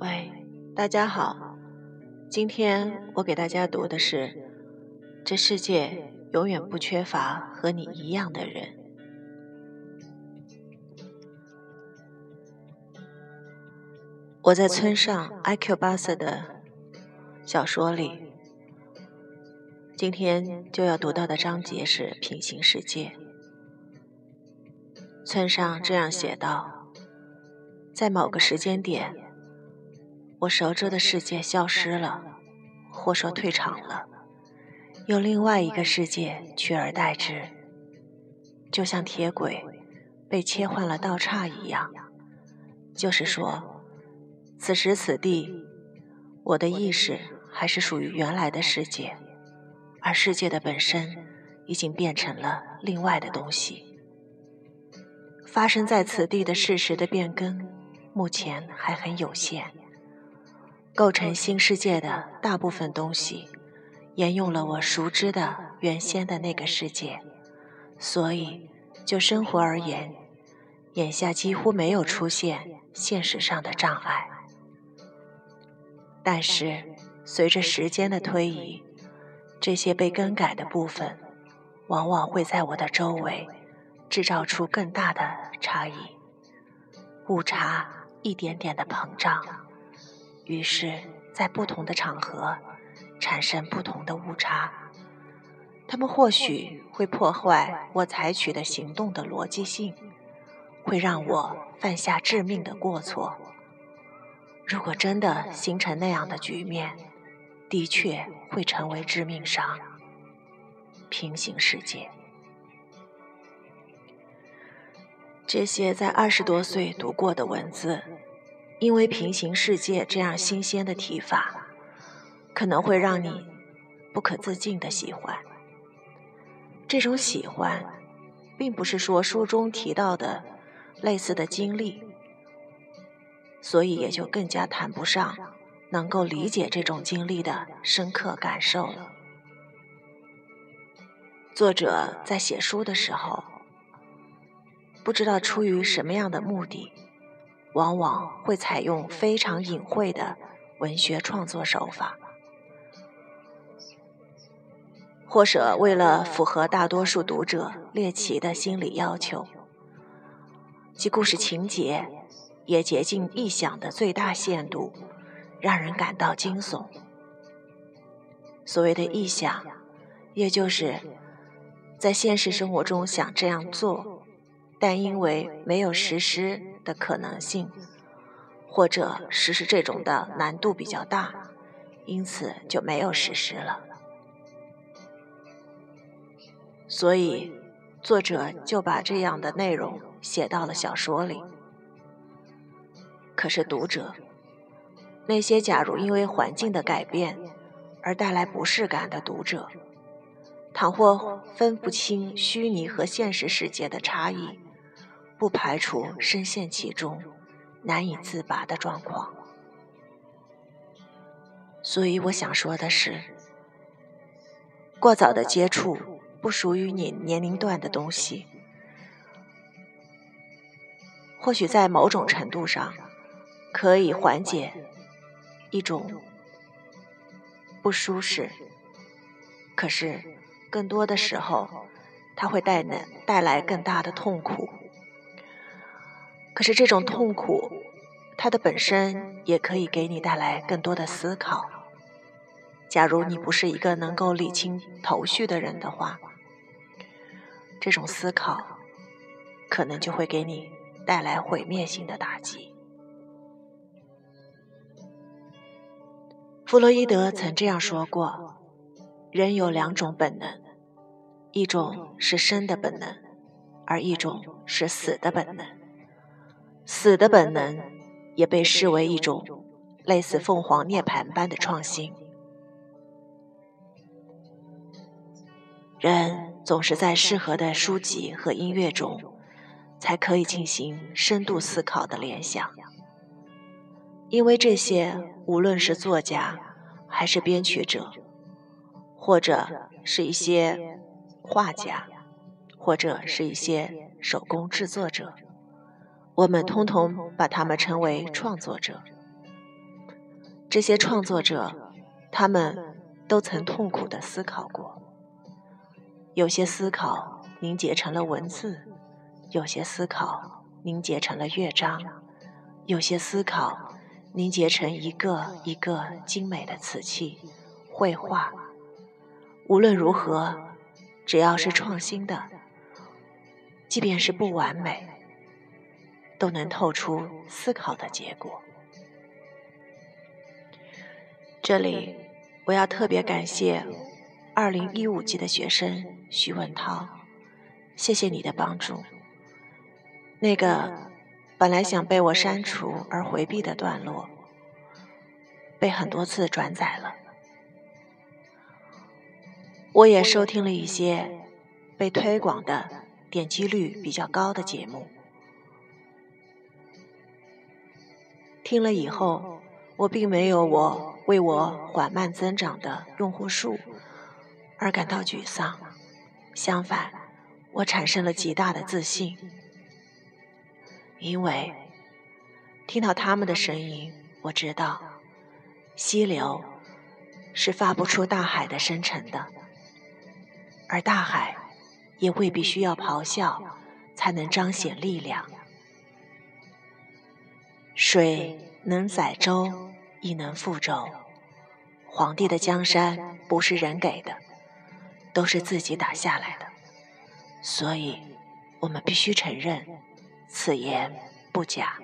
喂，大家好，今天我给大家读的是：这世界永远不缺乏和你一样的人。我在村上 IQ 巴瑟的小说里，今天就要读到的章节是平行世界。村上这样写道：在某个时间点。我熟知的世界消失了，或说退场了，有另外一个世界取而代之，就像铁轨被切换了道岔一样。就是说，此时此地，我的意识还是属于原来的世界，而世界的本身已经变成了另外的东西。发生在此地的事实的变更，目前还很有限。构成新世界的大部分东西，沿用了我熟知的原先的那个世界，所以就生活而言，眼下几乎没有出现现实上的障碍。但是随着时间的推移，这些被更改的部分，往往会在我的周围制造出更大的差异，误差一点点的膨胀。于是，在不同的场合产生不同的误差，它们或许会破坏我采取的行动的逻辑性，会让我犯下致命的过错。如果真的形成那样的局面，的确会成为致命伤。平行世界，这些在二十多岁读过的文字。因为平行世界这样新鲜的提法，可能会让你不可自禁的喜欢。这种喜欢，并不是说书中提到的类似的经历，所以也就更加谈不上能够理解这种经历的深刻感受了。作者在写书的时候，不知道出于什么样的目的。往往会采用非常隐晦的文学创作手法，或者为了符合大多数读者猎奇的心理要求，其故事情节也竭尽臆想的最大限度，让人感到惊悚。所谓的臆想，也就是在现实生活中想这样做。但因为没有实施的可能性，或者实施这种的难度比较大，因此就没有实施了。所以，作者就把这样的内容写到了小说里。可是，读者那些假如因为环境的改变而带来不适感的读者，倘或分不清虚拟和现实世界的差异。不排除深陷其中难以自拔的状况，所以我想说的是，过早的接触不属于你年龄段的东西，或许在某种程度上可以缓解一种不舒适，可是更多的时候，它会带来带来更大的痛苦。可是这种痛苦，它的本身也可以给你带来更多的思考。假如你不是一个能够理清头绪的人的话，这种思考可能就会给你带来毁灭性的打击。弗洛伊德曾这样说过：人有两种本能，一种是生的本能，而一种是死的本能。死的本能也被视为一种类似凤凰涅槃般的创新。人总是在适合的书籍和音乐中，才可以进行深度思考的联想，因为这些无论是作家，还是编曲者，或者是一些画家，或者是一些手工制作者。我们通通把他们称为创作者。这些创作者，他们都曾痛苦的思考过。有些思考凝结成了文字，有些思考凝结成了乐章，有些思考凝结成一个一个精美的瓷器、绘画。无论如何，只要是创新的，即便是不完美，都能透出思考的结果。这里，我要特别感谢二零一五级的学生徐文涛，谢谢你的帮助。那个本来想被我删除而回避的段落，被很多次转载了。我也收听了一些被推广的点击率比较高的节目，听了以后，我并没有我。为我缓慢增长的用户数而感到沮丧，相反，我产生了极大的自信，因为听到他们的声音，我知道溪流是发不出大海的深沉的，而大海也未必需要咆哮才能彰显力量。水能载舟。亦能覆舟。皇帝的江山不是人给的，都是自己打下来的，所以我们必须承认，此言不假。